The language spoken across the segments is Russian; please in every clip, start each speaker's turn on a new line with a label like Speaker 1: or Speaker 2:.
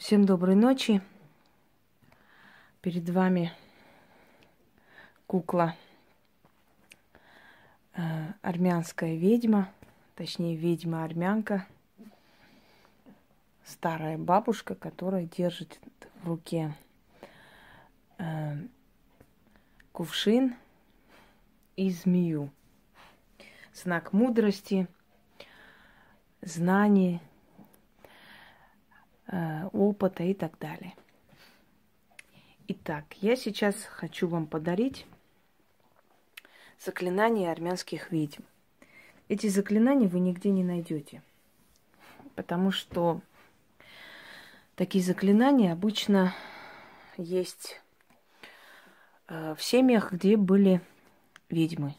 Speaker 1: Всем доброй ночи. Перед вами кукла э, армянская ведьма, точнее ведьма-армянка, старая бабушка, которая держит в руке э, кувшин и змею. Знак мудрости, знаний, опыта и так далее. Итак, я сейчас хочу вам подарить заклинания армянских ведьм. Эти заклинания вы нигде не найдете, потому что такие заклинания обычно есть э, в семьях, где были ведьмы,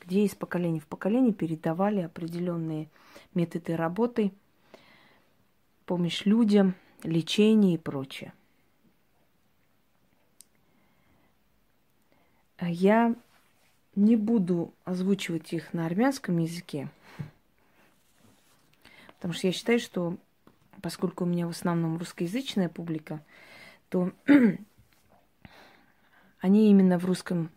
Speaker 1: где из поколения в поколение передавали определенные методы работы – помощь людям, лечение и прочее. А я не буду озвучивать их на армянском языке, потому что я считаю, что поскольку у меня в основном русскоязычная публика, то они именно в русском,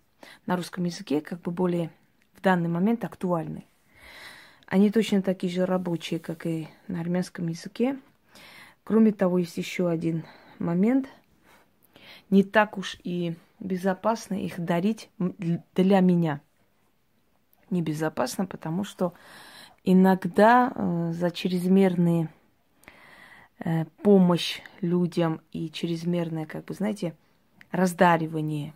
Speaker 1: на русском языке как бы более в данный момент актуальны. Они точно такие же рабочие, как и на армянском языке. Кроме того, есть еще один момент. Не так уж и безопасно их дарить для меня. Небезопасно, потому что иногда э, за чрезмерные э, помощь людям и чрезмерное, как бы, знаете, раздаривание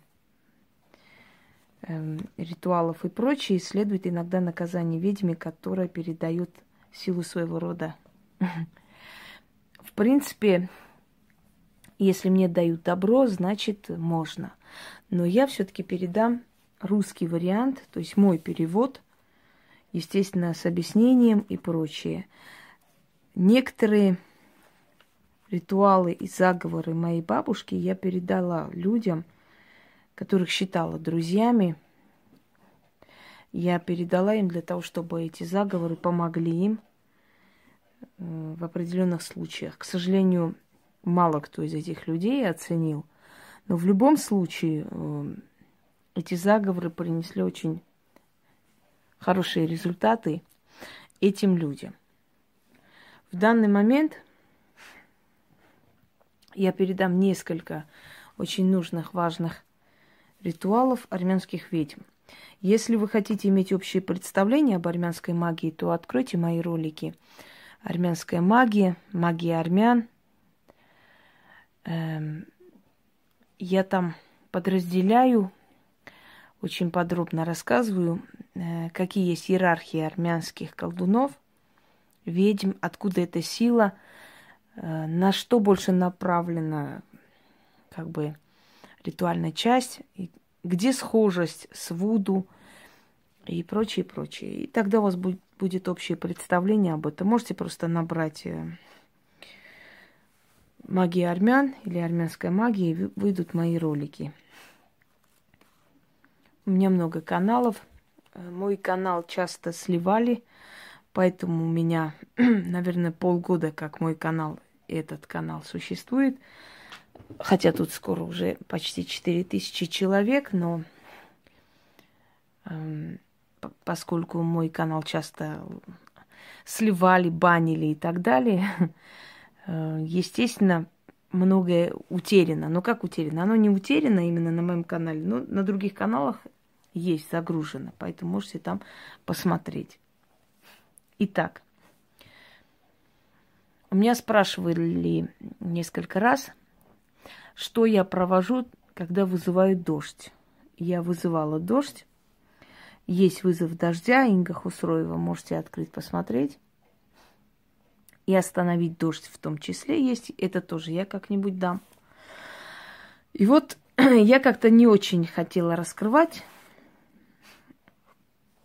Speaker 1: э, ритуалов и прочее, следует иногда наказание ведьме, которая передает силу своего рода в принципе, если мне дают добро, значит можно. Но я все-таки передам русский вариант, то есть мой перевод, естественно, с объяснением и прочее. Некоторые ритуалы и заговоры моей бабушки я передала людям, которых считала друзьями. Я передала им для того, чтобы эти заговоры помогли им – в определенных случаях. К сожалению, мало кто из этих людей оценил. Но в любом случае э, эти заговоры принесли очень хорошие результаты этим людям. В данный момент я передам несколько очень нужных, важных ритуалов армянских ведьм. Если вы хотите иметь общее представление об армянской магии, то откройте мои ролики – армянская магия, магия армян. Эм, я там подразделяю, очень подробно рассказываю, э, какие есть иерархии армянских колдунов, ведьм, откуда эта сила, э, на что больше направлена как бы ритуальная часть, где схожесть с Вуду и прочее, прочее. И тогда у вас будет будет общее представление об этом. Можете просто набрать э, магия армян или армянская магия, и выйдут мои ролики. У меня много каналов. Э, мой канал часто сливали, поэтому у меня, наверное, полгода, как мой канал, этот канал существует. Хотя тут скоро уже почти 4000 человек, но эм, поскольку мой канал часто сливали, банили и так далее, э, естественно, многое утеряно. Но как утеряно? Оно не утеряно именно на моем канале, но на других каналах есть загружено, поэтому можете там посмотреть. Итак, у меня спрашивали несколько раз, что я провожу, когда вызывают дождь. Я вызывала дождь, есть вызов дождя, Инга Хусроева, можете открыть, посмотреть. И остановить дождь в том числе есть. Это тоже я как-нибудь дам. И вот я как-то не очень хотела раскрывать.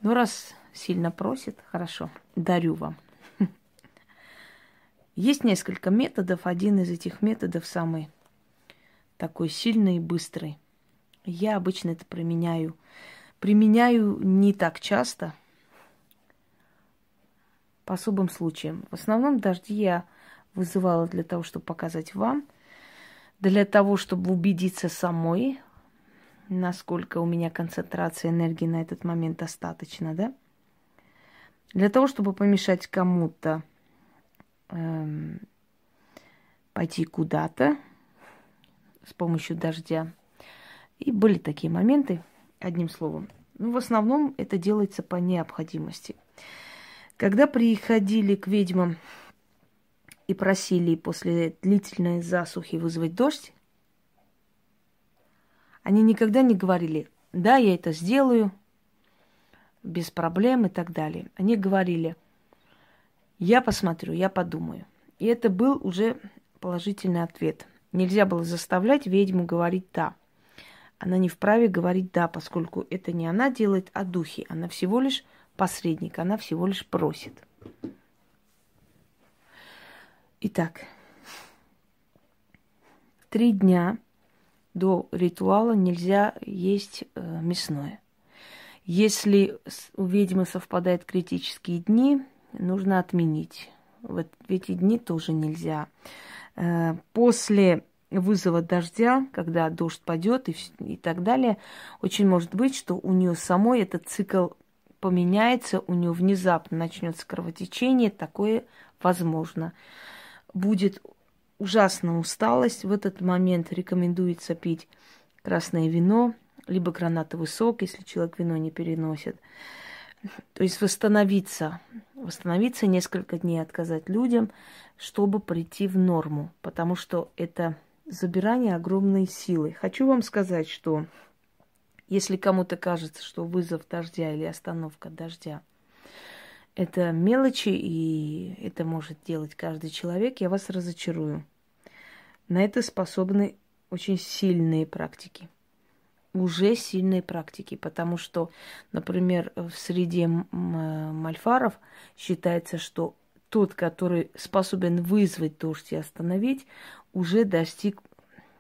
Speaker 1: Но раз сильно просит, хорошо, дарю вам. Есть несколько методов. Один из этих методов самый такой сильный и быстрый. Я обычно это применяю применяю не так часто, по особым случаям. В основном дожди я вызывала для того, чтобы показать вам, для того, чтобы убедиться самой, насколько у меня концентрация энергии на этот момент достаточно, да? Для того, чтобы помешать кому-то эм, пойти куда-то с помощью дождя. И были такие моменты, одним словом. Ну, в основном это делается по необходимости. Когда приходили к ведьмам и просили после длительной засухи вызвать дождь, они никогда не говорили, да, я это сделаю, без проблем и так далее. Они говорили, я посмотрю, я подумаю. И это был уже положительный ответ. Нельзя было заставлять ведьму говорить «да». Она не вправе говорить «да», поскольку это не она делает, а духи. Она всего лишь посредник, она всего лишь просит. Итак, три дня до ритуала нельзя есть э, мясное. Если у ведьмы совпадают критические дни, нужно отменить. В эти дни тоже нельзя. Э, после вызова дождя, когда дождь падет и, и так далее, очень может быть, что у нее самой этот цикл поменяется, у нее внезапно начнется кровотечение, такое возможно. Будет ужасная усталость. В этот момент рекомендуется пить красное вино, либо гранатовый сок, если человек вино не переносит. То есть восстановиться, восстановиться несколько дней, отказать людям, чтобы прийти в норму, потому что это забирание огромной силы. Хочу вам сказать, что если кому-то кажется, что вызов дождя или остановка дождя – это мелочи, и это может делать каждый человек, я вас разочарую. На это способны очень сильные практики. Уже сильные практики, потому что, например, в среде мальфаров считается, что тот, который способен вызвать дождь и остановить, уже достиг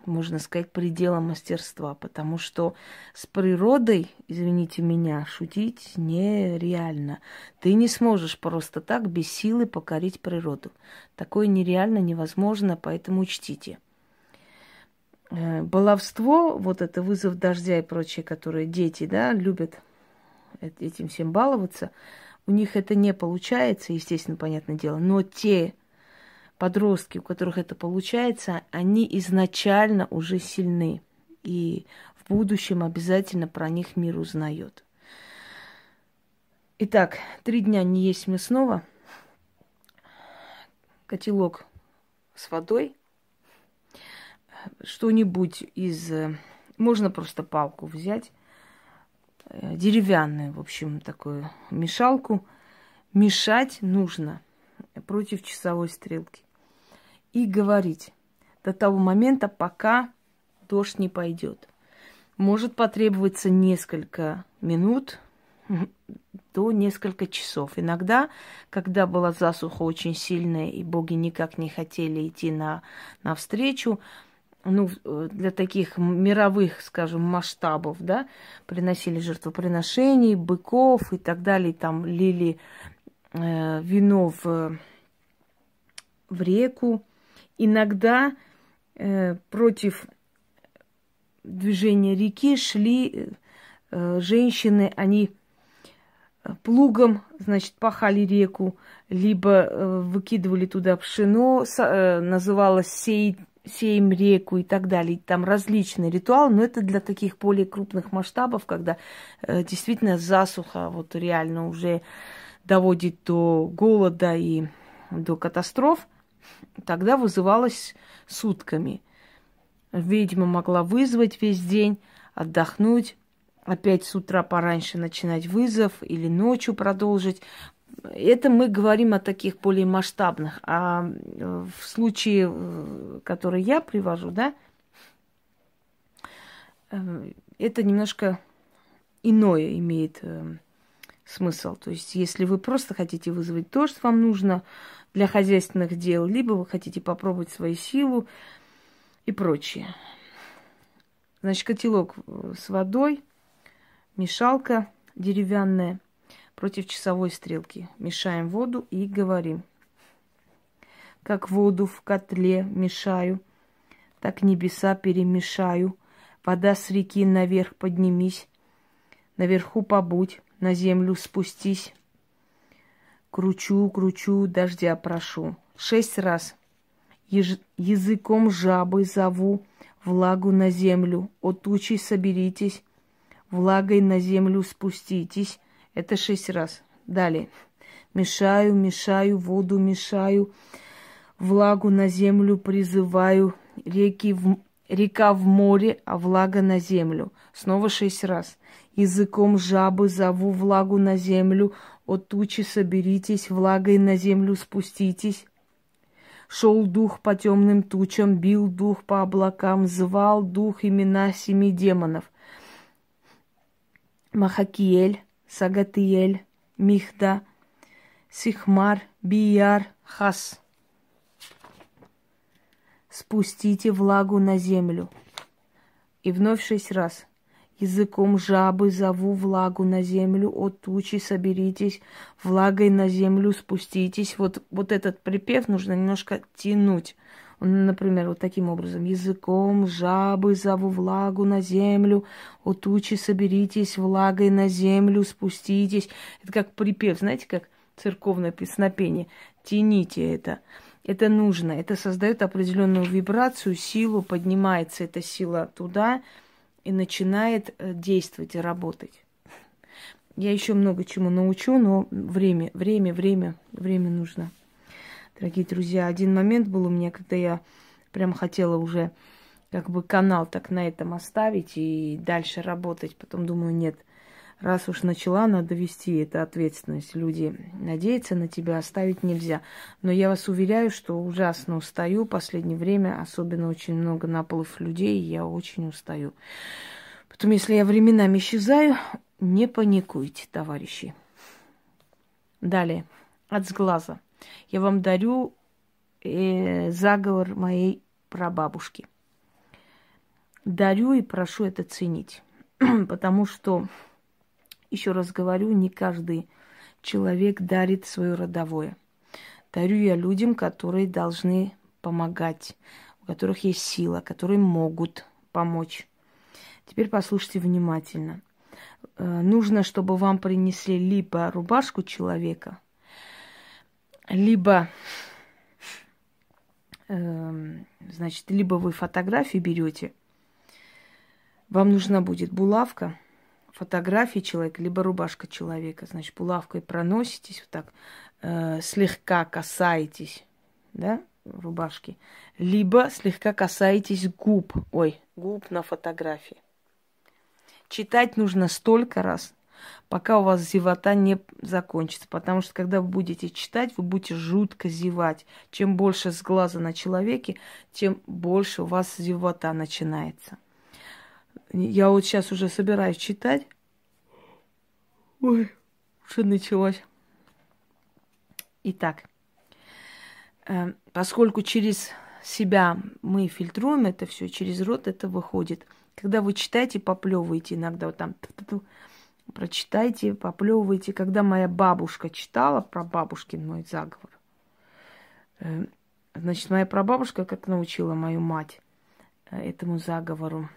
Speaker 1: можно сказать, предела мастерства, потому что с природой, извините меня, шутить нереально. Ты не сможешь просто так без силы покорить природу. Такое нереально, невозможно, поэтому учтите. Э, баловство, вот это вызов дождя и прочее, которые дети, да, любят этим всем баловаться, у них это не получается, естественно, понятное дело, но те подростки, у которых это получается, они изначально уже сильны. И в будущем обязательно про них мир узнает. Итак, три дня не есть мясного. Котелок с водой. Что-нибудь из... Можно просто палку взять. Э, деревянную, в общем, такую мешалку. Мешать нужно против часовой стрелки и говорить до того момента, пока дождь не пойдет. Может потребоваться несколько минут до несколько часов. Иногда, когда была засуха очень сильная, и боги никак не хотели идти на, на встречу, ну, для таких мировых, скажем, масштабов, да, приносили жертвоприношений, быков и так далее, там лили э, вино в, в реку, иногда э, против движения реки шли э, женщины, они э, плугом, значит, пахали реку, либо э, выкидывали туда пшено, э, называлось сей, сеем реку и так далее. Там различные ритуалы, но это для таких более крупных масштабов, когда э, действительно засуха вот реально уже доводит до голода и до катастроф – тогда вызывалась сутками. Ведьма могла вызвать весь день, отдохнуть, опять с утра пораньше начинать вызов или ночью продолжить. Это мы говорим о таких более масштабных. А э, в случае, э, который я привожу, да, э, это немножко иное имеет смысл. То есть, если вы просто хотите вызвать дождь, вам нужно для хозяйственных дел, либо вы хотите попробовать свою силу и прочее. Значит, котелок с водой, мешалка деревянная против часовой стрелки. Мешаем воду и говорим. как воду в котле мешаю, так небеса перемешаю. Вода с реки наверх поднимись, наверху побудь, на землю спустись. Кручу, кручу, дождя прошу. Шесть раз. Еж... Языком жабы зову влагу на землю. От тучи соберитесь, влагой на землю спуститесь. Это шесть раз. Далее. Мешаю, мешаю, воду мешаю, влагу на землю призываю, реки в, река в море, а влага на землю. Снова шесть раз. Языком жабы зову влагу на землю, от тучи соберитесь, влагой на землю спуститесь. Шел дух по темным тучам, бил дух по облакам, звал дух имена семи демонов. Махакиэль, Сагатиэль, Михда, Сихмар, Бияр, Хас. Спустите влагу на землю. И вновь шесть раз. Языком жабы зову влагу на землю, от тучи соберитесь, влагой на землю спуститесь. Вот, вот этот припев нужно немножко тянуть. Например, вот таким образом. Языком жабы зову влагу на землю, от тучи соберитесь, влагой на землю спуститесь. Это как припев, знаете, как церковное песнопение. Тяните это. Это нужно. Это создает определенную вибрацию, силу, поднимается эта сила туда, и начинает э, действовать и работать. Я еще много чему научу, но время, время, время, время нужно. Дорогие друзья, один момент был у меня, когда я прям хотела уже как бы канал так на этом оставить и дальше работать. Потом думаю, нет, раз уж начала, надо вести это ответственность. Люди надеются на тебя, оставить нельзя. Но я вас уверяю, что ужасно устаю. В последнее время особенно очень много наплыв людей, я очень устаю. Потом, если я временами исчезаю, не паникуйте, товарищи. Далее, от сглаза. Я вам дарю э, заговор моей прабабушки. Дарю и прошу это ценить. Потому что еще раз говорю, не каждый человек дарит свое родовое. Дарю я людям, которые должны помогать, у которых есть сила, которые могут помочь. Теперь послушайте внимательно. Э, нужно, чтобы вам принесли либо рубашку человека, либо, э, значит, либо вы фотографии берете. Вам нужна будет булавка, фотографии человека, либо рубашка человека. Значит, булавкой проноситесь вот так, э, слегка касаетесь, да, рубашки, либо слегка касаетесь губ, ой, губ на фотографии. Читать нужно столько раз, пока у вас зевота не закончится. Потому что когда вы будете читать, вы будете жутко зевать. Чем больше с глаза на человеке, тем больше у вас зевота начинается. Я вот сейчас уже собираюсь читать. Ой, уже началось. Итак, э, поскольку через себя мы фильтруем это все, через рот это выходит. Когда вы читаете, поплевываете иногда вот там, прочитайте, поплевывайте. Когда моя бабушка читала про бабушкин мой заговор, э, значит, моя прабабушка как научила мою мать э, этому заговору.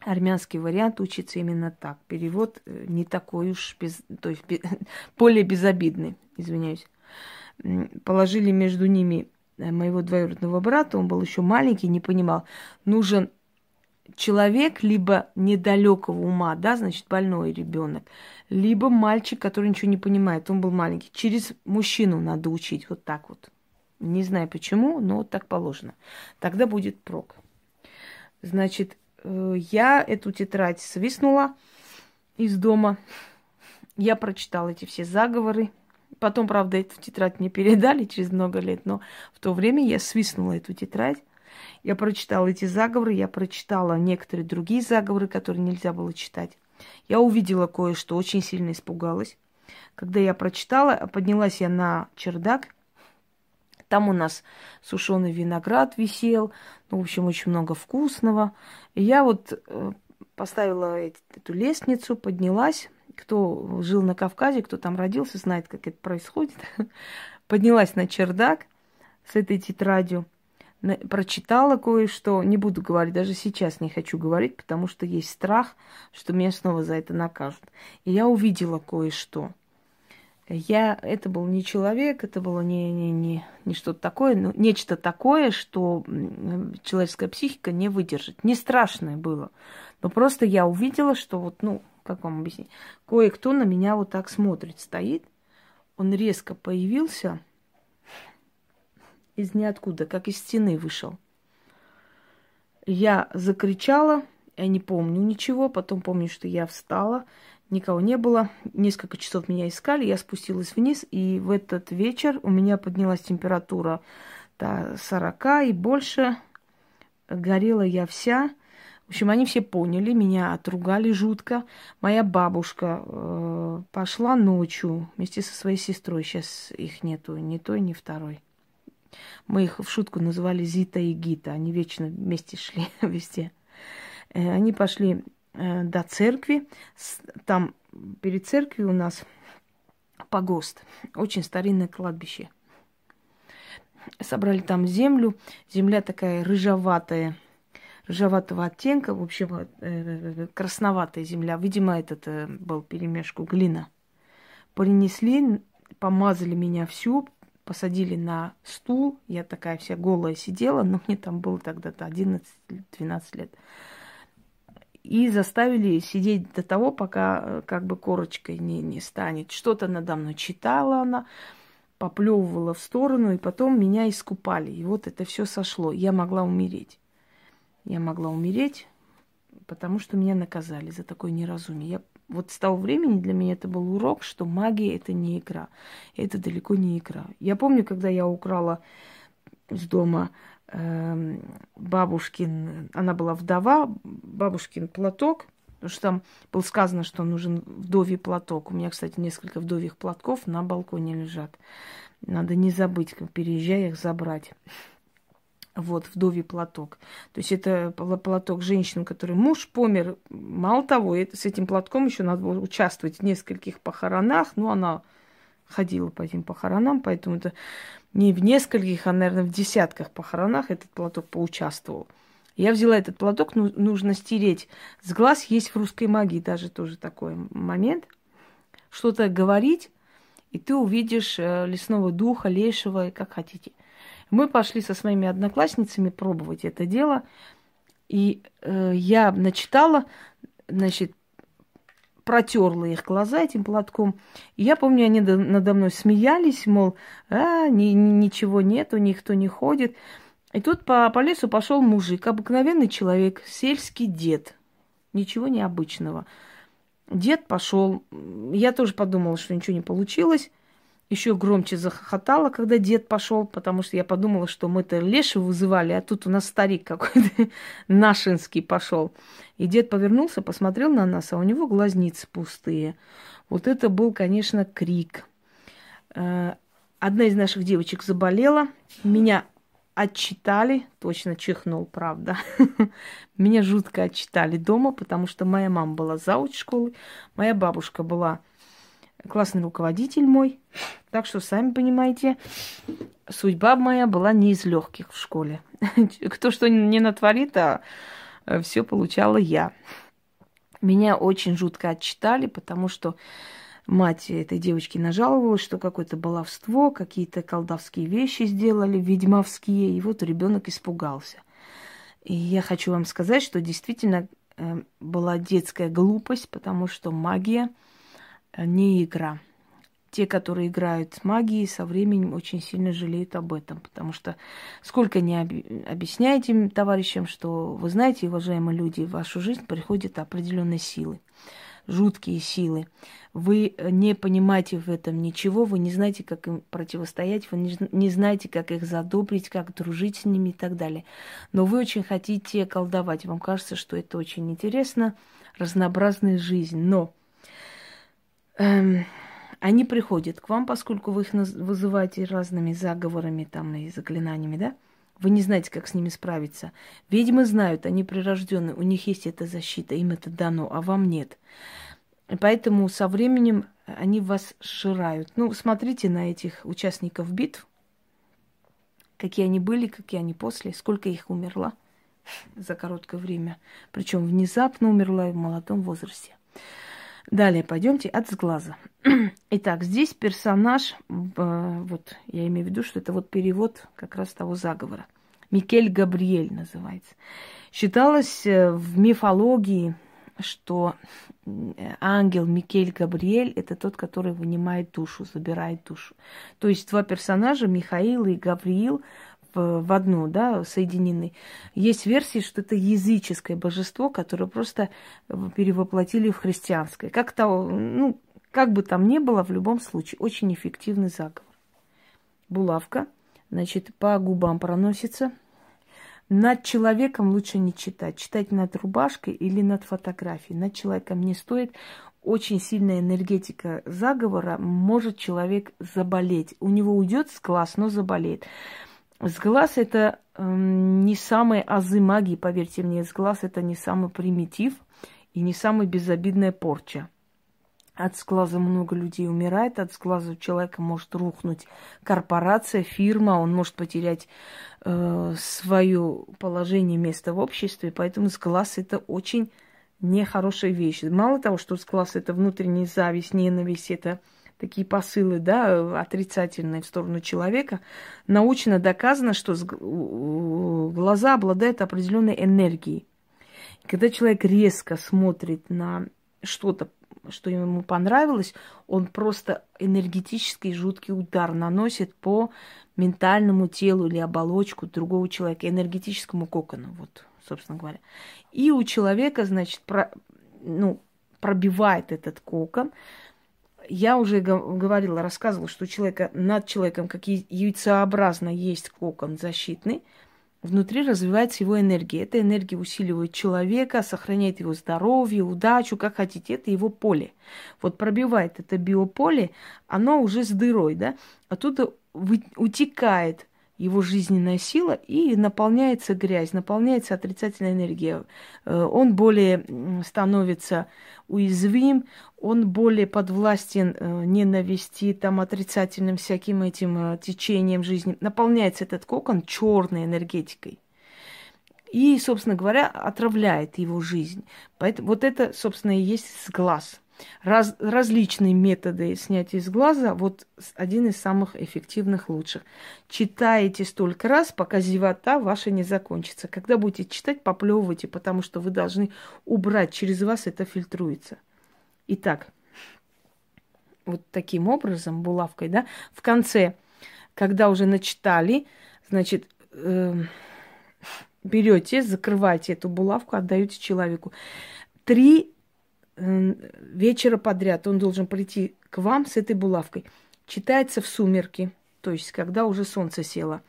Speaker 1: Армянский вариант учится именно так. Перевод э, не такой уж, без, то есть без, более безобидный, извиняюсь. Положили между ними моего двоюродного брата, он был еще маленький, не понимал. Нужен человек либо недалекого ума, да, значит, больной ребенок, либо мальчик, который ничего не понимает, он был маленький. Через мужчину надо учить вот так вот. Не знаю почему, но вот так положено. Тогда будет прок. Значит, Э, я эту тетрадь свистнула из дома. Я прочитала эти все заговоры. Потом, правда, эту тетрадь мне передали через много лет, но в то время я свистнула эту тетрадь. Я прочитала эти заговоры, я прочитала некоторые другие заговоры, которые нельзя было читать. Я увидела кое-что, очень сильно испугалась. Когда я прочитала, поднялась я на чердак, там у нас сушеный виноград висел, ну, в общем, очень много вкусного. И я вот э, поставила эту лестницу, поднялась. Кто жил на Кавказе, кто там родился, знает, как это происходит. Поднялась на чердак, с этой тетрадью, прочитала кое-что, не буду говорить, даже сейчас не хочу говорить, потому что есть страх, что меня снова за это накажут. И я увидела кое-что. Я, это был не человек, это было не, не, не, не что-то такое, но нечто такое, что человеческая психика не выдержит. Не страшное было. Но просто я увидела, что вот, ну, как вам объяснить, кое-кто на меня вот так смотрит, стоит. Он резко появился из ниоткуда, как из стены вышел. Я закричала, я не помню ничего, потом помню, что я встала, никого не было. Несколько часов меня искали, я спустилась вниз, и в этот вечер у меня поднялась температура до 40 и больше. Горела я вся. В общем, они все поняли, меня отругали жутко. Моя бабушка э, пошла ночью вместе со своей сестрой. Сейчас их нету, ни той, ни второй. Мы их в шутку называли Зита и Гита. Они вечно вместе шли везде. Э, они пошли Э, до церкви. Там перед церковью у нас погост, очень старинное кладбище. Собрали там землю, земля такая рыжеватая, рыжеватого оттенка, в общем, э, красноватая земля. Видимо, этот был перемешку глина. Принесли, помазали меня всю, посадили на стул. Я такая вся голая сидела, но мне там было тогда-то 11-12 лет и заставили сидеть до того, пока э, как бы корочкой не, не станет. Что-то надо мной читала она, поплевывала в сторону, и потом меня искупали. И вот это все сошло. Я могла умереть. Я могла умереть, потому что меня наказали за такое неразумие. Я, вот с того времени для меня это был урок, что магия это не игра. Это далеко не игра. Я помню, когда я украла с дома Эм, бабушкин, она была вдова, бабушкин платок, потому что там было сказано, что нужен вдовий платок. У меня, кстати, несколько вдовьих платков на балконе лежат. Надо не забыть, как переезжая их забрать. Вот, вдовий платок. То есть это платок женщины, который муж помер. Мало того, это, с этим платком еще надо было участвовать в нескольких похоронах. Ну, она ходила по этим похоронам, поэтому это не в нескольких, а, наверное, в десятках похоронах этот платок поучаствовал. Я взяла этот платок, ну, нужно стереть. С глаз есть в русской магии даже тоже такой момент. Что-то говорить, и ты увидишь э, лесного духа, лешего, как хотите. Мы пошли со своими одноклассницами пробовать это дело. И э, я начитала, значит, протерла их глаза этим платком. И я помню, они надо мной смеялись, мол, а, ни, ничего нету, никто не ходит. И тут по, по лесу пошел мужик, обыкновенный человек, сельский дед. Ничего необычного. Дед пошел. Я тоже подумала, что ничего не получилось еще громче захохотала, когда дед пошел, потому что я подумала, что мы-то Лешу вызывали, а тут у нас старик какой-то нашинский пошел. И дед повернулся, посмотрел на нас, а у него глазницы пустые. Вот это был, конечно, крик. Э, одна из наших девочек заболела, меня отчитали, точно чихнул, правда. Меня жутко отчитали дома, потому что моя мама была зауч школы, моя бабушка была классный руководитель мой. Так что, сами понимаете, судьба моя была не из легких в школе. Кто что не натворит, а э, все получала я. Меня очень жутко отчитали, потому что мать этой девочки нажаловалась, что какое-то баловство, какие-то колдовские вещи сделали, ведьмовские, и вот ребенок испугался. И я хочу вам сказать, что действительно э, была детская глупость, потому что магия – не игра. Те, которые играют с магией, со временем очень сильно жалеют об этом, потому что сколько не объясняете товарищам, что вы знаете, уважаемые люди, в вашу жизнь приходят определенные силы, жуткие силы. Вы не понимаете в этом ничего, вы не знаете, как им противостоять, вы не знаете, как их задобрить, как дружить с ними и так далее. Но вы очень хотите колдовать, вам кажется, что это очень интересно, разнообразная жизнь. Но они приходят к вам, поскольку вы их вызываете разными заговорами там и заклинаниями, да? Вы не знаете, как с ними справиться. Ведьмы знают, они прирожденные, у них есть эта защита, им это дано, а вам нет. Поэтому со временем они вас сжирают. Ну, смотрите на этих участников битв. какие они были, какие они после, сколько их умерло за короткое время. Причем внезапно умерла в молодом возрасте. Далее пойдемте от сглаза. Итак, здесь персонаж, э, вот я имею в виду, что это вот перевод как раз того заговора. Микель Габриэль называется. Считалось э, в мифологии, что ангел Микель Габриэль – это тот, который вынимает душу, забирает душу. То есть два персонажа, Михаил и Гавриил, в, одну, да, соединены. Есть версии, что это языческое божество, которое просто перевоплотили в христианское. Как то, ну, как бы там ни было, в любом случае, очень эффективный заговор. Булавка, значит, по губам проносится. Над человеком лучше не читать. Читать над рубашкой или над фотографией. Над человеком не стоит. Очень сильная энергетика заговора может человек заболеть. У него уйдет с глаз, но заболеет. С глаз это э, не самые азы магии, поверьте мне. С глаз это не самый примитив и не самая безобидная порча. От сглаза много людей умирает, от сглаза у человека может рухнуть корпорация, фирма, он может потерять э, свое положение, место в обществе, поэтому сглаз это очень нехорошая вещь. Мало того, что сглаз это внутренняя зависть, ненависть, это такие посылы, да, отрицательные в сторону человека, научно доказано, что глаза обладают определенной энергией. Когда человек резко смотрит на что-то, что ему понравилось, он просто энергетический жуткий удар наносит по ментальному телу или оболочку другого человека, энергетическому кокону, вот, собственно говоря. И у человека, значит, про, ну, пробивает этот кокон, я уже говорила, рассказывала, что у человека над человеком, как яйцеобразно есть кокон защитный, внутри развивается его энергия. Эта энергия усиливает человека, сохраняет его здоровье, удачу, как хотите. Это его поле. Вот пробивает это биополе, оно уже с дырой, да? Оттуда утекает его жизненная сила и наполняется грязь, наполняется отрицательная энергия. Э, он более становится уязвим, он более подвластен э, ненависти, там, отрицательным всяким этим э, течением жизни. Наполняется этот кокон черной энергетикой. И, собственно говоря, отравляет его жизнь. Поэтому вот это, собственно, и есть сглаз – Раз, различные методы снятия из глаза, вот один из самых эффективных, лучших. Читаете столько раз, пока зевота ваша не закончится. Когда будете читать, поплевывайте, потому что вы должны убрать, через вас это фильтруется. Итак, вот таким образом, булавкой, да, в конце, когда уже начитали, значит, э, берете, закрываете эту булавку, отдаете человеку. Три вечера подряд он должен прийти к вам с этой булавкой. Читается в сумерки, то есть когда уже солнце село.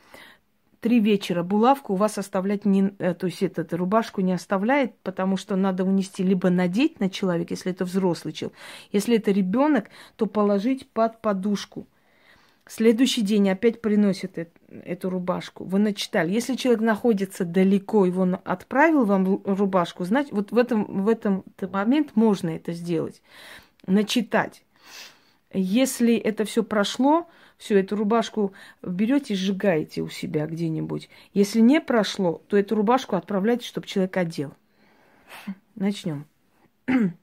Speaker 1: Три вечера булавку у вас оставлять не, э, то есть эту рубашку не оставляет, потому что надо унести либо надеть на человека, если это взрослый человек, если это ребенок, то положить под подушку – Следующий день опять приносит эту рубашку. Вы начитали. Если человек находится далеко, он отправил вам рубашку, значит, вот в этом, в этом момент можно это сделать. Начитать. Если это все прошло, все, эту рубашку берете и сжигаете у себя где-нибудь. Если не прошло, то эту рубашку отправляйте, чтобы человек одел. Начнем.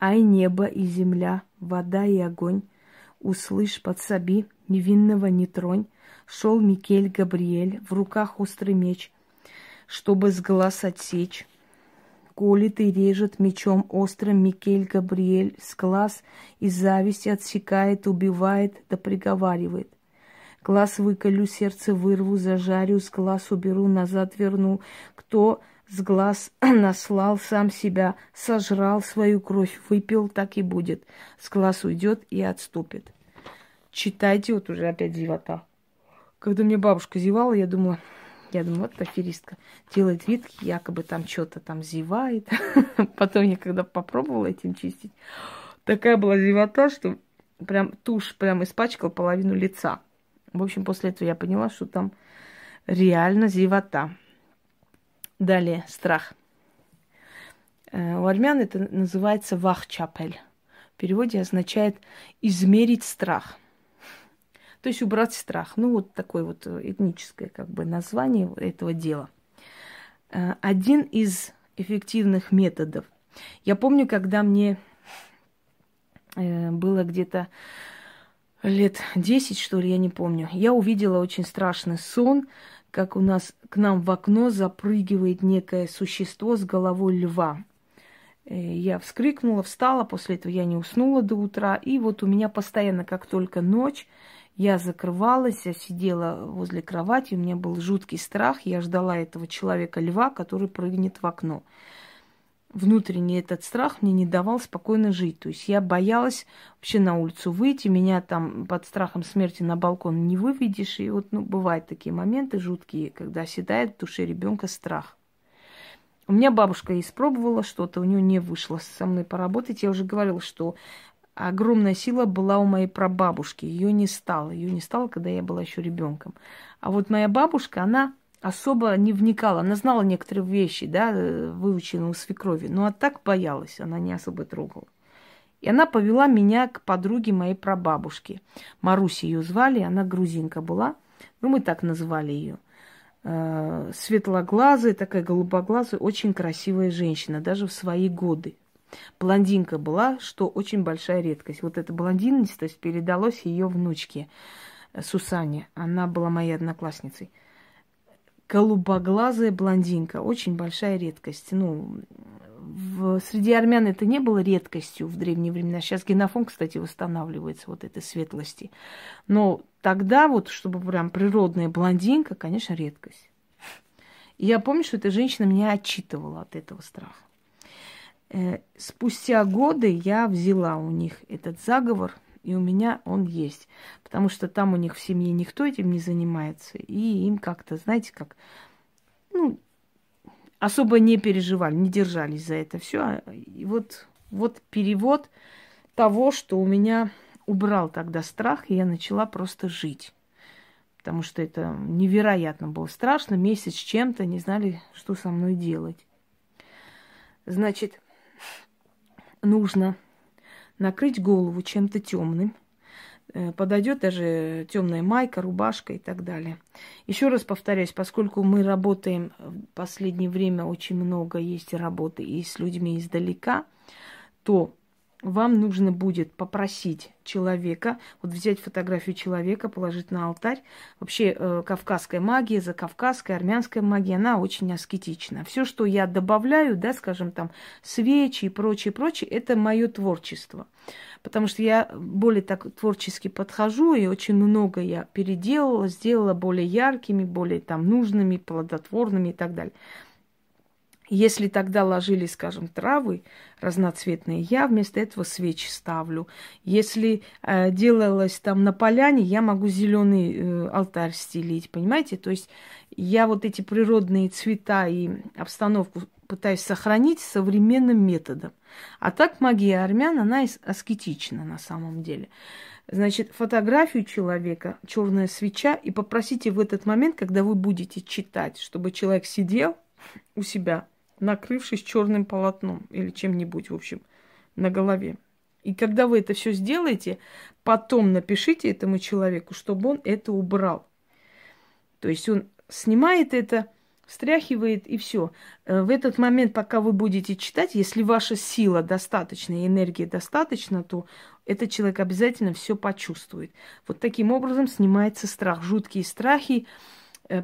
Speaker 1: Ай, небо и земля, вода и огонь, Услышь, подсоби, невинного не тронь. Шел Микель Габриэль, в руках острый меч, чтобы с глаз отсечь. Колит и режет мечом острым Микель Габриэль с глаз и зависть отсекает, убивает да приговаривает. Глаз выколю, сердце вырву, зажарю, с глаз уберу, назад верну. Кто с глаз наслал сам себя, сожрал свою кровь, выпил, так и будет. С глаз уйдет и отступит. Читайте, вот уже опять зевота. Когда мне бабушка зевала, я думала, я думаю, вот аферистка. Делает вид, якобы там что-то там зевает. Потом я когда попробовала этим чистить, такая была зевота, что прям тушь прям испачкала половину лица. В общем, после этого я поняла, что там реально зевота. Далее, страх. Э, у армян это называется вахчапель. В переводе означает измерить страх. То есть убрать страх. Ну, вот такое вот этническое как бы название этого дела. Э, один из эффективных методов. Я помню, когда мне э, было где-то лет 10, что ли, я не помню, я увидела очень страшный сон, как у нас к нам в окно запрыгивает некое существо с головой льва. Э, я вскрикнула, встала, после этого я не уснула до утра. И вот у меня постоянно, как только ночь, я закрывалась, я сидела возле кровати, у меня был жуткий страх, я ждала этого человека-льва, который прыгнет в окно. Внутренний этот страх мне не давал спокойно жить. То есть я боялась вообще на улицу выйти, меня там под страхом смерти на балкон не выведешь. И вот, ну, бывают такие моменты жуткие, когда седает в душе ребенка страх. У меня бабушка испробовала что-то, у нее не вышло со мной поработать. Я уже говорила, что огромная сила была у моей прабабушки. Ее не стало. Ее не стало, когда я была еще ребенком. А вот моя бабушка, она особо не вникала. Она знала некоторые вещи, да, выученные у свекрови. Но а так боялась, она не особо трогала. И она повела меня к подруге моей прабабушки. Маруси ее звали, она грузинка была. Ну, мы так называли ее – э, светлоглазая, такая голубоглазая, очень красивая женщина, даже в свои годы. Блондинка была, что очень большая редкость. Вот эта блондинистость передалась ее внучке э, Сусане. Она была моей одноклассницей. Голубоглазая блондинка, очень большая редкость. Ну, в, среди армян это не было редкостью в древние времена. Сейчас генофон, кстати, восстанавливается вот этой светлости. Но тогда вот, чтобы прям природная блондинка, конечно, редкость. И я помню, что эта женщина меня отчитывала от этого страха. Э, спустя годы я взяла у них этот заговор, и у меня он есть. Потому что там у них в семье никто этим не занимается. И им как-то, знаете, как, ну, особо не переживали, не держались за это все. И вот, вот перевод того, что у меня убрал тогда страх, и я начала просто жить. Потому что это невероятно было страшно. Месяц с чем-то не знали, что со мной делать. Значит, нужно накрыть голову чем-то темным, Э, подойдет даже темная майка, рубашка и так далее. Еще раз повторяюсь, поскольку мы работаем в последнее время очень много есть работы и с людьми издалека, то вам нужно будет попросить человека, вот взять фотографию человека, положить на алтарь. Вообще э, кавказская магия, закавказская, армянская магия, она очень аскетична. Все, что я добавляю, да, скажем там, свечи и прочее, прочее, это мое творчество. Потому что я более так творчески подхожу, и очень много я переделала, сделала более яркими, более там нужными, плодотворными и так далее. Если тогда ложили, скажем, травы разноцветные, я вместо этого свечи ставлю. Если э, делалось там на поляне, я могу зеленый э, алтарь стелить, понимаете? То есть я вот эти природные цвета и обстановку пытаюсь сохранить современным методом. А так магия армян, она аскетична на самом деле. Значит, фотографию человека, черная свеча, и попросите в этот момент, когда вы будете читать, чтобы человек сидел у себя накрывшись черным полотном или чем-нибудь, в общем, на голове. И когда вы это все сделаете, потом напишите этому человеку, чтобы он это убрал. То есть он снимает это, встряхивает и все. Э, в этот момент, пока вы будете читать, если ваша сила достаточна, энергия достаточна, то этот человек обязательно все почувствует. Вот таким образом снимается страх. Жуткие страхи,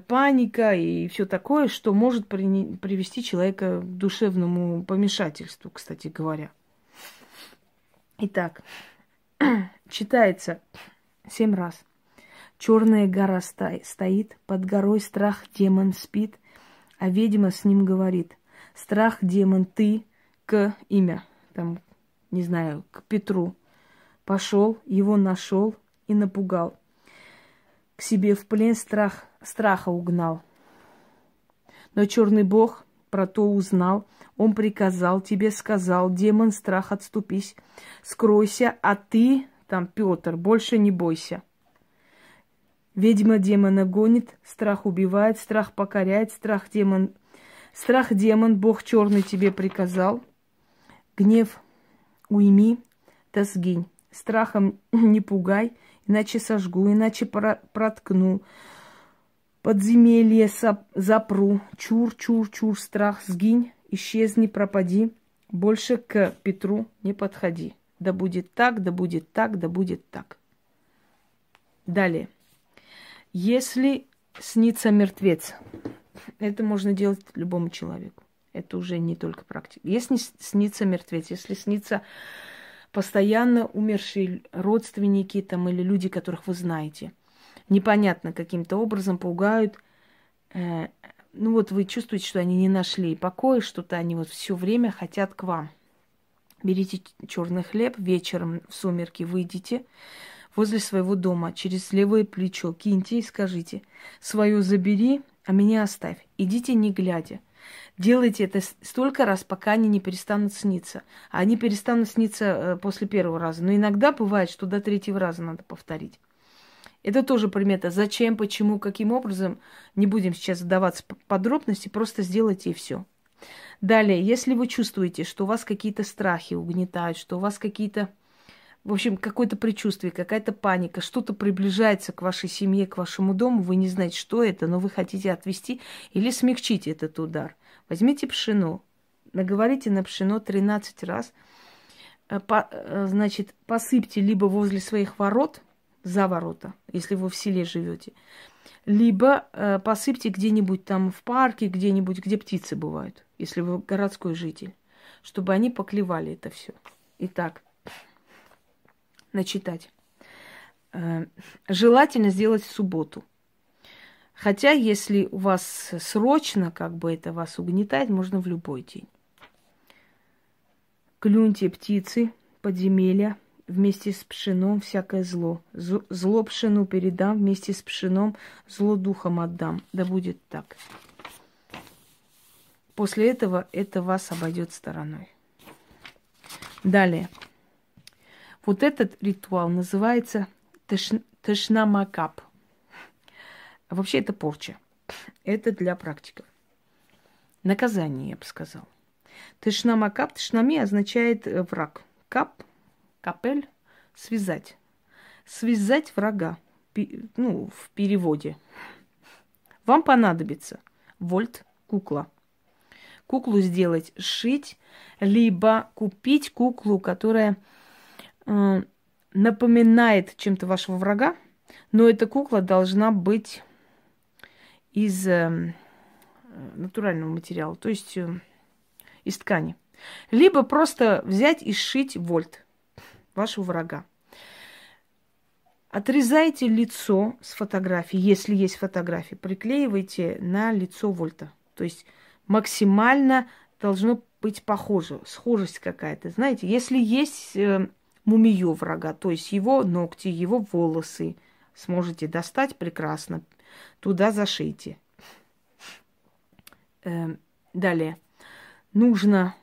Speaker 1: паника и все такое, что может при, привести человека к душевному помешательству, кстати говоря. Итак, читается семь раз. Черная гора стоит, под горой страх демон спит, а ведьма с ним говорит. Страх демон ты к имя, там, не знаю, к Петру. Пошел, его нашел и напугал. К себе в плен страх страха угнал. Но черный бог про то узнал, он приказал, тебе сказал, демон, страх, отступись, скройся, а ты, там, Петр, больше не бойся. Ведьма демона гонит, страх убивает, страх покоряет, страх демон... Страх демон, Бог черный тебе приказал. Гнев уйми, да сгинь. Страхом не пугай, иначе сожгу, иначе проткну, подземелье запру, чур, чур, чур, страх, сгинь, исчезни, пропади, больше к Петру не подходи. Да будет так, да будет так, да будет так. Далее. Если снится мертвец, это можно делать любому человеку. Это уже не только практика. Если снится мертвец, если снится постоянно умершие родственники там, или люди, которых вы знаете, непонятно каким-то образом пугают, э, ну вот вы чувствуете, что они не нашли покоя, что-то они вот все время хотят к вам. Берите черный хлеб, вечером в сумерки выйдите возле своего дома, через левое плечо киньте и скажите, свое забери, а меня оставь. Идите не глядя. Делайте это столько раз, пока они не перестанут сниться. А они перестанут сниться э, после первого раза. Но иногда бывает, что до третьего раза надо повторить. Это тоже примета. Зачем, почему, каким образом. Не будем сейчас вдаваться в подробности, просто сделайте и все. Далее, если вы чувствуете, что у вас какие-то страхи угнетают, что у вас какие-то, в общем, какое-то предчувствие, какая-то паника, что-то приближается к вашей семье, к вашему дому, вы не знаете, что это, но вы хотите отвести или смягчить этот удар. Возьмите пшено, наговорите на пшено 13 раз, э, по, э, значит, посыпьте либо возле своих ворот, за ворота, если вы в селе живете, либо э, посыпьте где-нибудь там в парке, где-нибудь, где птицы бывают, если вы городской житель, чтобы они поклевали это все. Итак, начитать. Э, желательно сделать в субботу. Хотя, если у вас срочно, как бы это вас угнетает, можно в любой день. Клюньте птицы, подземелья, вместе с пшеном всякое зло. Зло пшену передам, вместе с пшеном зло духом отдам. Да будет так. После этого это вас обойдет стороной. Далее. Вот этот ритуал называется թշնամակապ. Вообще это порча. Это для практиков. Наказание, я бы сказал. Թշնամակապ, թշնամի означает э, враг. Կապ կապել связать. Связать врага, ну, в переводе. Вам понадобится вольт кукла. Куклу сделать, сшить, либо купить куклу, которая э, напоминает чем-то вашего врага, но эта кукла должна быть из э, натурального материала, то есть э, из ткани. Либо просто взять и сшить вольт вашего врага. Отрезайте лицо с фотографии, если есть фотографии, приклеивайте на лицо Вольта. То есть максимально должно быть похоже, схожесть какая-то. Знаете, если есть э, мумию врага, то есть его ногти, его волосы, сможете достать прекрасно, туда зашейте. Э, далее. Нужно,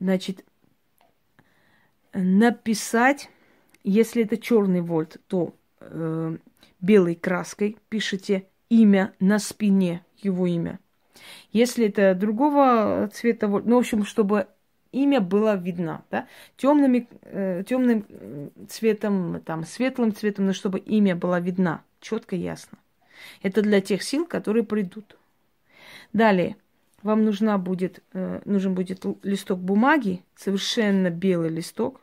Speaker 1: значит, написать, если это черный вольт, то э, белой краской пишите имя на спине, его имя. Если это другого цвета вольт, ну, в общем, чтобы имя было видно, да, темными, э, темным цветом, там, светлым цветом, но чтобы имя было видно, четко, ясно. Это для тех сил, которые придут. Далее, вам нужна будет, э, нужен будет листок бумаги, совершенно белый листок,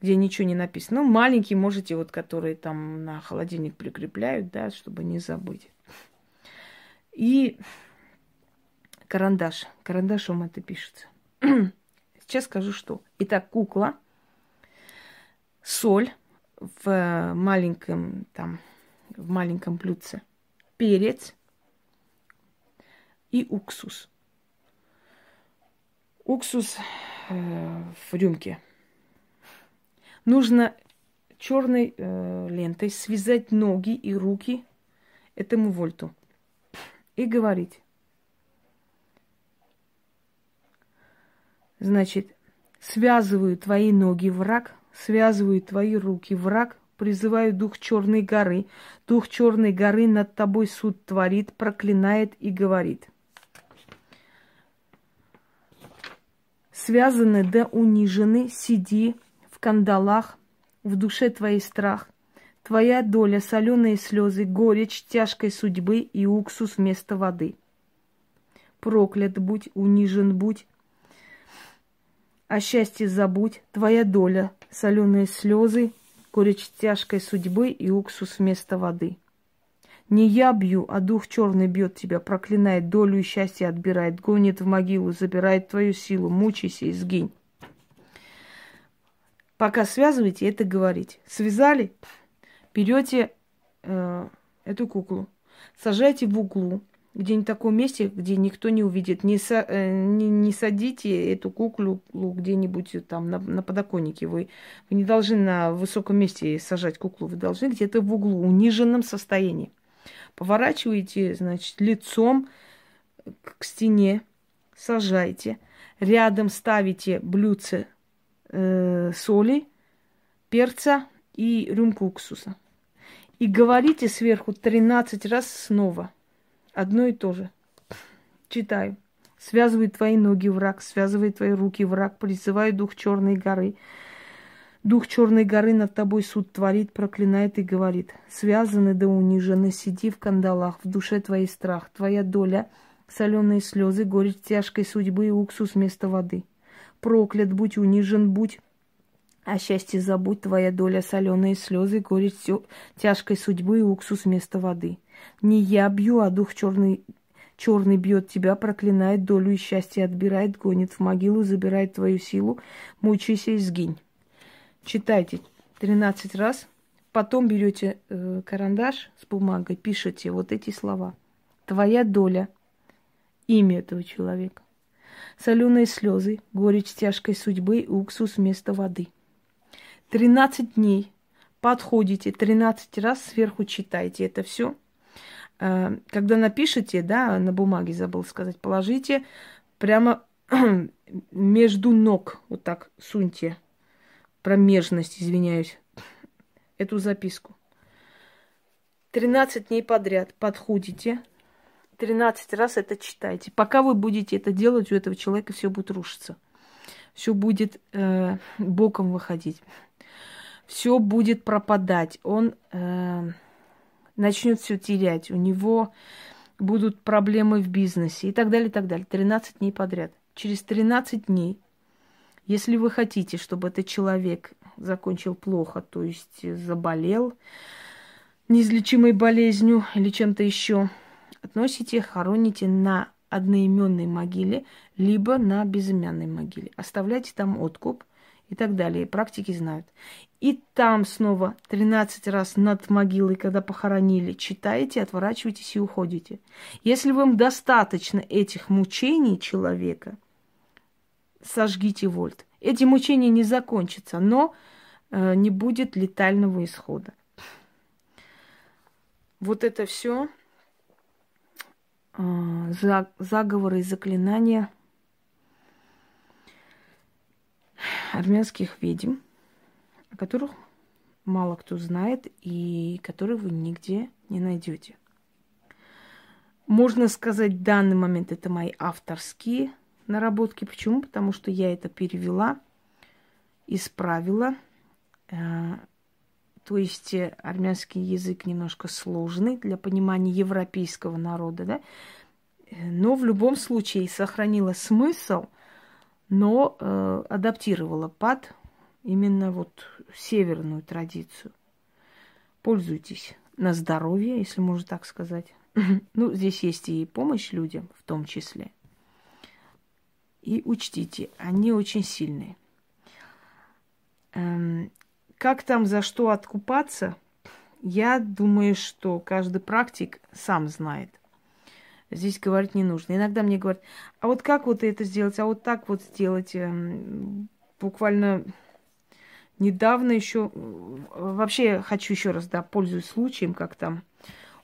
Speaker 1: где ничего не написано. Ну, маленький можете, вот, которые там на холодильник прикрепляют, да, чтобы не забыть. И карандаш. Карандашом это пишется. Сейчас скажу, что. Итак, кукла, соль в маленьком, там, в маленьком блюдце, перец – и уксус. Уксус э, в рюмке. Нужно черной э, лентой связать ноги и руки этому вольту и говорить. Значит, связываю твои ноги враг, связываю твои руки враг, призываю дух черной горы. Дух черной горы над тобой суд творит, проклинает и говорит. связаны да унижены, сиди в кандалах в душе твоей страх. Твоя доля соленые слезы, горечь тяжкой судьбы и уксус вместо воды. Проклят будь, унижен будь, о счастье забудь, твоя доля, соленые слезы, горечь тяжкой судьбы и уксус вместо воды. Не я бью, а дух черный бьет тебя, проклинает, долю и счастье отбирает, гонит в могилу, забирает твою силу, мучайся и сгинь. Пока связываете, это говорите. Связали, берете э, эту куклу, сажайте в углу, где-нибудь в таком месте, где никто не увидит. Не, са, э, не, не садите эту куклу где-нибудь там на, на подоконнике. Вы, вы не должны на высоком месте сажать куклу, вы должны где-то в углу, униженном состоянии. Поворачиваете, значит, лицом к стене, сажайте. Рядом ставите блюдце э, соли, перца и рюмку уксуса. И говорите сверху 13 раз снова – Одно и то же. Читаю. Связывает твои ноги враг, связывает твои руки враг, призывает дух черной горы. Дух черной горы над тобой суд творит, проклинает и говорит. Связаны да унижены, сиди в кандалах, в душе твоей страх, твоя доля, соленые слезы, горечь тяжкой судьбы и уксус вместо воды. Проклят будь, унижен будь, а счастье забудь, твоя доля, соленые слезы, горечь тяжкой судьбы и уксус вместо воды. Не я бью, а дух черный, черный бьет тебя, проклинает долю и счастье отбирает, гонит в могилу, забирает твою силу, мучайся и сгинь. Читайте 13 раз, потом берете э, карандаш с бумагой, пишете вот эти слова. Твоя доля, имя этого человека. Соленые слезы, горечь тяжкой судьбы, уксус вместо воды. 13 дней подходите, 13 раз сверху читайте это все. Э, когда напишите, да, на бумаге забыл сказать, положите прямо между ног, вот так суньте, промежность, извиняюсь, эту записку. 13 дней подряд подходите, 13 раз это читайте. Пока вы будете это делать, у этого человека все будет рушиться. Все будет э, боком выходить. Все будет пропадать. Он э, начнет все терять, у него будут проблемы в бизнесе и так далее, и так далее. 13 дней подряд. Через 13 дней, если вы хотите, чтобы этот человек закончил плохо, то есть заболел неизлечимой болезнью или чем-то еще, относите, хороните на одноименной могиле, либо на безымянной могиле. Оставляйте там откуп и так далее. Практики знают. И там снова 13 раз над могилой, когда похоронили, читаете, отворачиваетесь и уходите. Если вам достаточно этих мучений человека, сожгите вольт. Эти мучения не закончатся, но э, не будет летального исхода. Вот это все э, заговоры и заклинания армянских ведьм – о которых мало кто знает и которые вы нигде не найдете. Можно сказать, в данный момент это мои авторские наработки. Почему? Потому что я это перевела, исправила. Э, то есть э, армянский язык немножко сложный для понимания европейского народа, да? Но в любом случае сохранила смысл, но э, адаптировала под именно вот северную традицию. Пользуйтесь на здоровье, если можно так сказать. Ну, здесь есть и помощь людям в том числе. И учтите, они очень сильные. Эм, как там за что откупаться, я думаю, что каждый практик сам знает. Здесь говорить не нужно. Иногда мне говорят, а вот как вот это сделать, а вот так вот сделать. Эм, буквально недавно еще, вообще хочу еще раз, да, пользуясь случаем, как там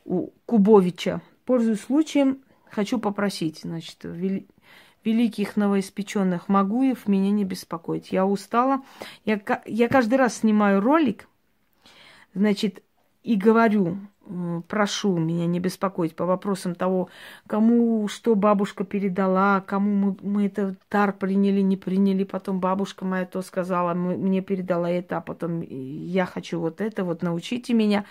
Speaker 1: у Кубовича, пользуясь случаем, хочу попросить, значит, вели, великих новоиспеченных Магуев меня не беспокоить. Я устала. Я, я каждый раз снимаю ролик, значит, и говорю, прошу меня не беспокоить по вопросам того, кому что бабушка передала, кому мы, мы это дар приняли, не приняли, потом бабушка моя то сказала, мне передала это, а потом я хочу вот это, вот научите меня.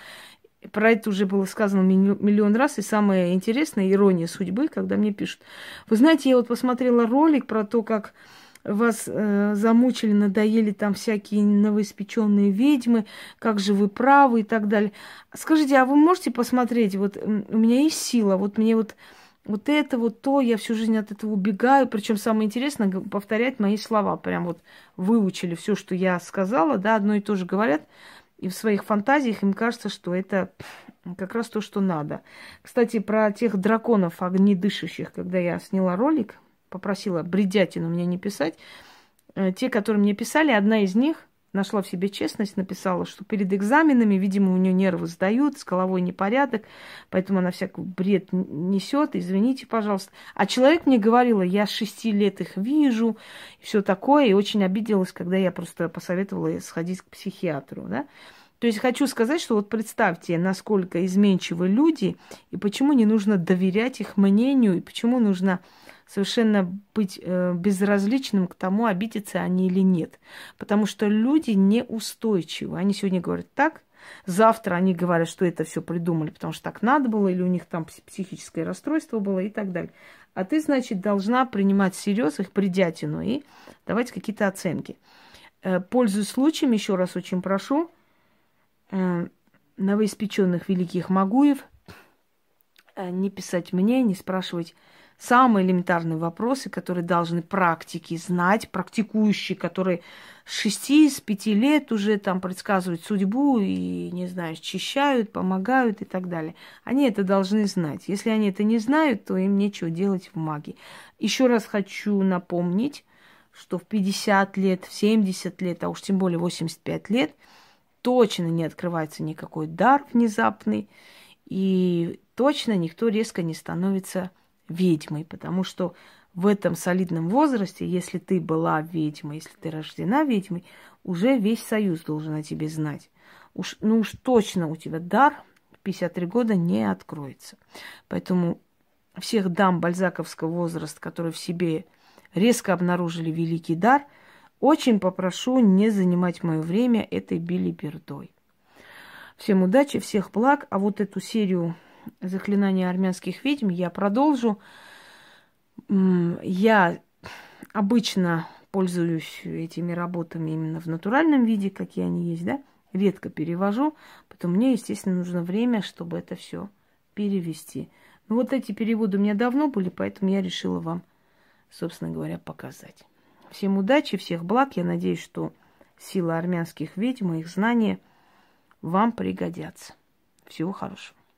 Speaker 1: Про это уже было сказано миллион раз, и самое интересное, ирония судьбы, когда мне пишут, вы знаете, я вот посмотрела ролик про то, как вас э, замучили, надоели там всякие новоиспеченные ведьмы, как же вы правы и так далее. Скажите, а вы можете посмотреть, вот у меня есть сила, вот мне вот вот это, вот то, я всю жизнь от этого убегаю. Причем самое интересное повторять мои слова. Прям вот выучили все, что я сказала, да, одно и то же говорят. И в своих фантазиях им кажется, что это как раз то, что надо. Кстати, про тех драконов огнедышащих, когда я сняла ролик, попросила бредятину мне не писать. Э, те, которые мне писали, одна из них нашла в себе честность, написала, что перед экзаменами, видимо, у нее нервы сдают, с головой непорядок, поэтому она всякий бред несет, извините, пожалуйста. А человек мне говорила, я с шести лет их вижу, и все такое, и очень обиделась, когда я просто посоветовала сходить к психиатру, да. То есть хочу сказать, что вот представьте, насколько изменчивы люди, и почему не нужно доверять их мнению, и почему нужно совершенно быть э, безразличным к тому, обидятся они или нет. Потому что люди неустойчивы. Они сегодня говорят так, завтра они говорят, что это все придумали, потому что так надо было, или у них там психическое расстройство было и так далее. А ты, значит, должна принимать всерьез их бредятину и давать какие-то оценки. Э, пользуясь случаем, еще раз очень прошу, э, новоиспеченных великих Магуев не писать мне, не спрашивать самые элементарные вопросы, которые должны практики знать, практикующие, которые с шести, с пяти лет уже там предсказывают судьбу и, не знаю, счищают, помогают и так далее. Они это должны знать. Если они это не знают, то им нечего делать в магии. Еще раз хочу напомнить, что в 50 лет, в 70 лет, а уж тем более 85 лет, точно не открывается никакой дар внезапный, и точно никто резко не становится ведьмой, потому что в этом солидном возрасте, если ты была ведьмой, если ты рождена ведьмой, уже весь союз должен о тебе знать. Уж, ну уж точно у тебя дар в 53 года не откроется. Поэтому всех дам бальзаковского возраста, которые в себе резко обнаружили великий дар, очень попрошу не занимать мое время этой билибердой. Всем удачи, всех благ. А вот эту серию заклинания армянских ведьм я продолжу. Я обычно пользуюсь этими работами именно в натуральном виде, какие они есть, да, редко перевожу, потом мне, естественно, нужно время, чтобы это все перевести. Ну вот эти переводы у меня давно были, поэтому я решила вам, собственно говоря, показать. Всем удачи, всех благ. Я надеюсь, что сила армянских ведьм и их знания вам пригодятся. Всего хорошего.